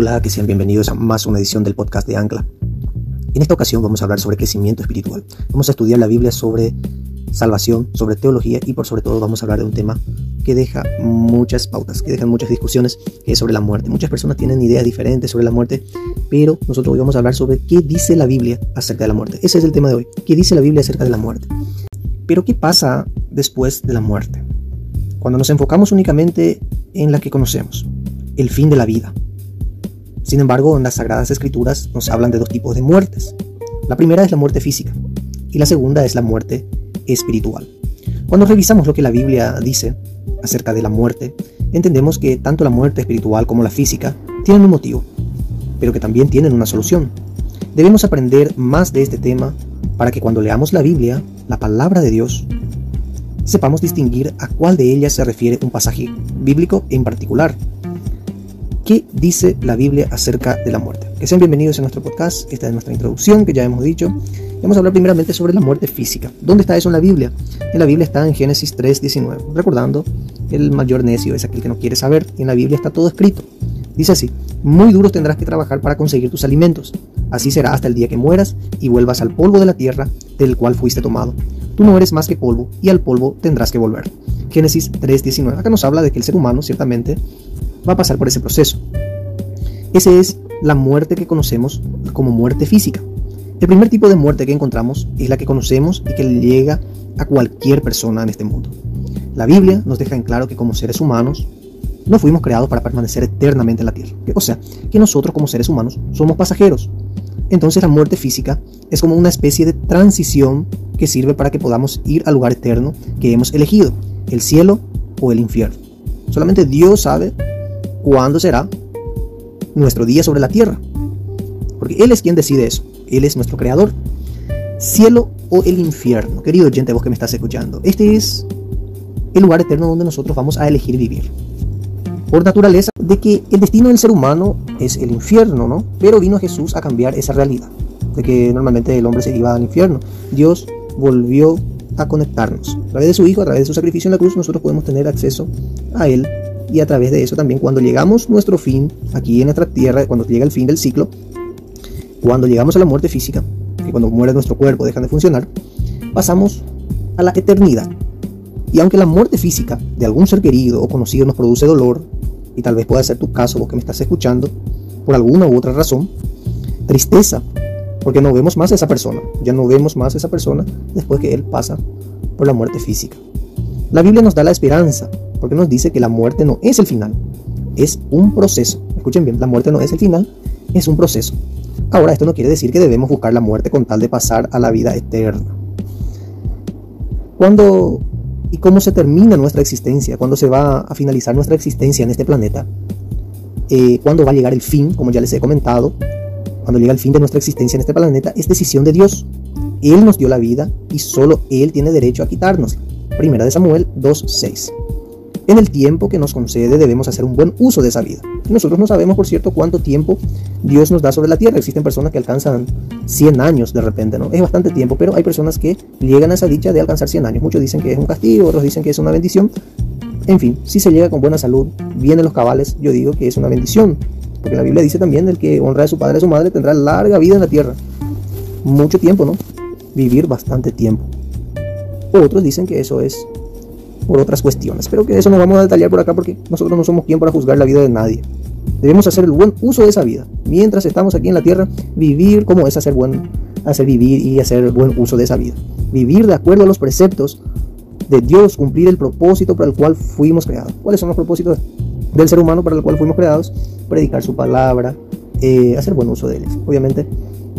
Hola, que sean bienvenidos a más una edición del podcast de Ancla. En esta ocasión vamos a hablar sobre crecimiento espiritual. Vamos a estudiar la Biblia sobre salvación, sobre teología y por sobre todo vamos a hablar de un tema que deja muchas pautas, que deja muchas discusiones, que es sobre la muerte. Muchas personas tienen ideas diferentes sobre la muerte, pero nosotros hoy vamos a hablar sobre qué dice la Biblia acerca de la muerte. Ese es el tema de hoy. ¿Qué dice la Biblia acerca de la muerte? Pero ¿qué pasa después de la muerte? Cuando nos enfocamos únicamente en la que conocemos, el fin de la vida. Sin embargo, en las Sagradas Escrituras nos hablan de dos tipos de muertes. La primera es la muerte física y la segunda es la muerte espiritual. Cuando revisamos lo que la Biblia dice acerca de la muerte, entendemos que tanto la muerte espiritual como la física tienen un motivo, pero que también tienen una solución. Debemos aprender más de este tema para que cuando leamos la Biblia, la palabra de Dios, sepamos distinguir a cuál de ellas se refiere un pasaje bíblico en particular. ¿Qué dice la Biblia acerca de la muerte? Que sean bienvenidos a nuestro podcast. Esta es nuestra introducción que ya hemos dicho. Vamos a hablar primeramente sobre la muerte física. ¿Dónde está eso en la Biblia? En la Biblia está en Génesis 3:19. Recordando, el mayor necio es aquel que no quiere saber. En la Biblia está todo escrito. Dice así, muy duro tendrás que trabajar para conseguir tus alimentos. Así será hasta el día que mueras y vuelvas al polvo de la tierra del cual fuiste tomado. Tú no eres más que polvo y al polvo tendrás que volver. Génesis 3:19. Acá nos habla de que el ser humano ciertamente va a pasar por ese proceso. Esa es la muerte que conocemos como muerte física. El primer tipo de muerte que encontramos es la que conocemos y que le llega a cualquier persona en este mundo. La Biblia nos deja en claro que como seres humanos no fuimos creados para permanecer eternamente en la tierra. O sea, que nosotros como seres humanos somos pasajeros. Entonces la muerte física es como una especie de transición que sirve para que podamos ir al lugar eterno que hemos elegido, el cielo o el infierno. Solamente Dios sabe cuándo será nuestro día sobre la tierra. Porque Él es quien decide eso. Él es nuestro creador. Cielo o el infierno. Querido oyente, vos que me estás escuchando. Este es el lugar eterno donde nosotros vamos a elegir vivir. Por naturaleza, de que el destino del ser humano es el infierno, ¿no? Pero vino Jesús a cambiar esa realidad. De que normalmente el hombre se iba al infierno. Dios volvió a conectarnos. A través de su Hijo, a través de su sacrificio en la cruz, nosotros podemos tener acceso a Él y a través de eso también cuando llegamos nuestro fin aquí en nuestra tierra, cuando llega el fin del ciclo, cuando llegamos a la muerte física, y cuando muere nuestro cuerpo, dejan de funcionar, pasamos a la eternidad. Y aunque la muerte física de algún ser querido o conocido nos produce dolor, y tal vez pueda ser tu caso, vos que me estás escuchando, por alguna u otra razón, tristeza, porque no vemos más a esa persona, ya no vemos más a esa persona después que él pasa por la muerte física. La Biblia nos da la esperanza porque nos dice que la muerte no es el final, es un proceso. Escuchen bien, la muerte no es el final, es un proceso. Ahora, esto no quiere decir que debemos buscar la muerte con tal de pasar a la vida eterna. ¿Cuándo y cómo se termina nuestra existencia? ¿Cuándo se va a finalizar nuestra existencia en este planeta? Eh, ¿Cuándo va a llegar el fin? Como ya les he comentado, cuando llega el fin de nuestra existencia en este planeta, es decisión de Dios. Él nos dio la vida y solo Él tiene derecho a quitarnos. Primera de Samuel 2.6. En el tiempo que nos concede debemos hacer un buen uso de esa vida. Nosotros no sabemos, por cierto, cuánto tiempo Dios nos da sobre la tierra. Existen personas que alcanzan 100 años de repente, ¿no? Es bastante tiempo, pero hay personas que llegan a esa dicha de alcanzar 100 años. Muchos dicen que es un castigo, otros dicen que es una bendición. En fin, si se llega con buena salud, vienen los cabales, yo digo que es una bendición. Porque la Biblia dice también el que honra a su padre y a su madre tendrá larga vida en la tierra. Mucho tiempo, ¿no? Vivir bastante tiempo. Otros dicen que eso es por otras cuestiones. Pero que eso no vamos a detallar por acá porque nosotros no somos quien para juzgar la vida de nadie. Debemos hacer el buen uso de esa vida. Mientras estamos aquí en la tierra, vivir como es hacer buen hacer vivir y hacer buen uso de esa vida. Vivir de acuerdo a los preceptos de Dios, cumplir el propósito para el cual fuimos creados. ¿Cuáles son los propósitos del ser humano para el cual fuimos creados? Predicar su palabra, eh, hacer buen uso de ellos. Obviamente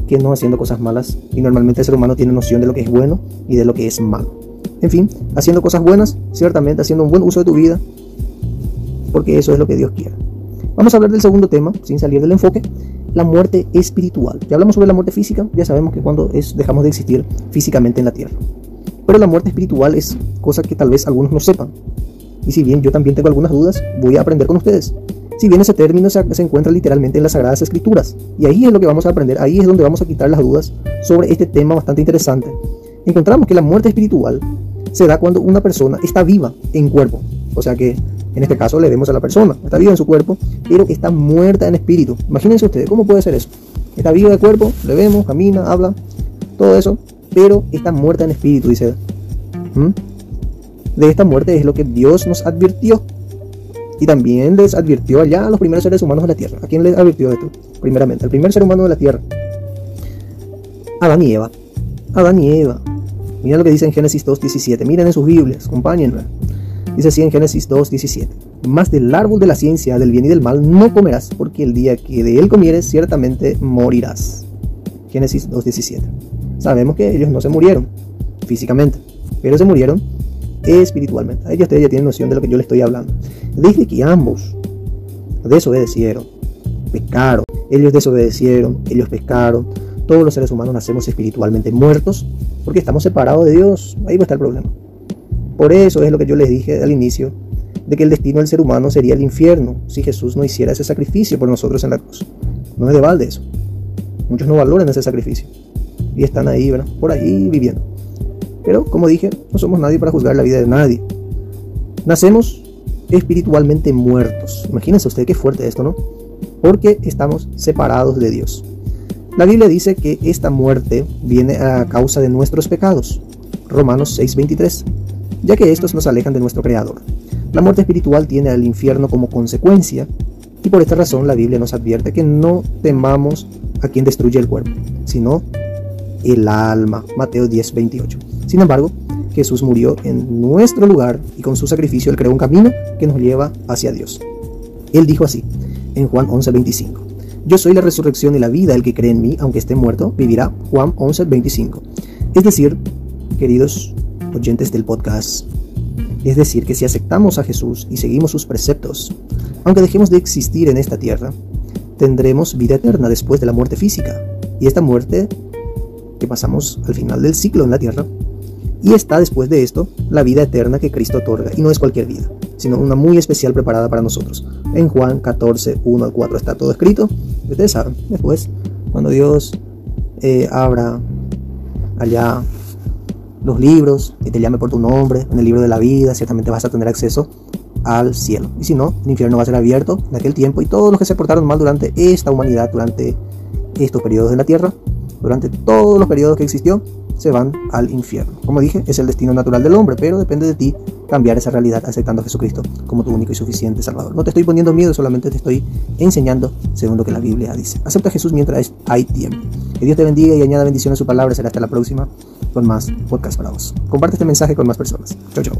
que no haciendo cosas malas y normalmente el ser humano tiene noción de lo que es bueno y de lo que es malo. En fin, haciendo cosas buenas, ciertamente haciendo un buen uso de tu vida, porque eso es lo que Dios quiere. Vamos a hablar del segundo tema, sin salir del enfoque, la muerte espiritual. Ya hablamos sobre la muerte física, ya sabemos que cuando es, dejamos de existir físicamente en la tierra. Pero la muerte espiritual es cosa que tal vez algunos no sepan. Y si bien yo también tengo algunas dudas, voy a aprender con ustedes. Si bien ese término se, se, encuentra literalmente en las Sagradas Escrituras. Y ahí es lo que vamos a aprender, ahí es donde vamos a quitar las dudas sobre este tema bastante interesante. Encontramos que la muerte espiritual se da cuando una persona está viva en cuerpo. O sea que En este caso le vemos a la persona, está viva en su cuerpo, pero está muerta en espíritu. Imagínense ustedes, ¿cómo puede ser eso? Está viva de cuerpo, le vemos, camina, habla, todo eso, pero está muerta en espíritu, dice. ¿Mm? De esta muerte es lo que Dios nos advirtió. Y también les advirtió allá a los primeros seres humanos de la tierra. ¿A quién les advirtió esto? Primeramente, al primer ser humano de la tierra. Adán y Eva. Adán y Eva. Mira lo que dice en Génesis 2.17. Miren en sus Biblias, acompáñenme. Dice así en Génesis 2.17. Más del árbol de la ciencia del bien y del mal no comerás, porque el día que de él comieres ciertamente morirás. Génesis 2.17. Sabemos que ellos no se murieron físicamente, pero se murieron espiritualmente. Ahí ustedes ya tienen noción de lo que yo les estoy hablando. Dice que ambos desobedecieron, pecaron. Ellos desobedecieron, ellos pecaron. Todos los seres humanos nacemos espiritualmente muertos porque estamos separados de Dios. Ahí va a estar el problema. Por eso es lo que yo les dije al inicio, de que el destino del ser humano sería el infierno si Jesús no hiciera ese sacrificio por nosotros en la cruz. No es de balde eso. Muchos no valoran ese sacrificio y están ahí, ¿verdad? por ahí viviendo. Pero como dije, no somos nadie para juzgar la vida de nadie. Nacemos espiritualmente muertos. Imagínense usted qué fuerte esto, ¿no? Porque estamos separados de Dios. La Biblia dice que esta muerte viene a causa de nuestros pecados. Romanos 6:23. Ya que estos nos alejan de nuestro Creador. La muerte espiritual tiene al infierno como consecuencia y por esta razón la Biblia nos advierte que no temamos a quien destruye el cuerpo, sino el alma. Mateo 10:28. Sin embargo, Jesús murió en nuestro lugar y con su sacrificio Él creó un camino que nos lleva hacia Dios. Él dijo así, en Juan 11:25, Yo soy la resurrección y la vida, el que cree en mí, aunque esté muerto, vivirá. Juan 11:25. Es decir, queridos oyentes del podcast, es decir, que si aceptamos a Jesús y seguimos sus preceptos, aunque dejemos de existir en esta tierra, tendremos vida eterna después de la muerte física. Y esta muerte que pasamos al final del ciclo en la tierra y está después de esto la vida eterna que Cristo otorga. Y no es cualquier vida, sino una muy especial preparada para nosotros. En Juan 14, 1 al 4 está todo escrito. Ustedes saben, después, cuando Dios eh, abra allá los libros y te llame por tu nombre en el libro de la vida, ciertamente vas a tener acceso al cielo. Y si no, el infierno va a ser abierto en aquel tiempo y todos los que se portaron mal durante esta humanidad, durante estos periodos de la tierra, durante todos los periodos que existió, se van al infierno. Como dije, es el destino natural del hombre, pero depende de ti cambiar esa realidad aceptando a Jesucristo como tu único y suficiente Salvador. No te estoy poniendo miedo, solamente te estoy enseñando según lo que la Biblia dice. Acepta a Jesús mientras hay tiempo. Que Dios te bendiga y añada bendición a su palabra. Será hasta la próxima con más podcast para vos. Comparte este mensaje con más personas. Chau, chau.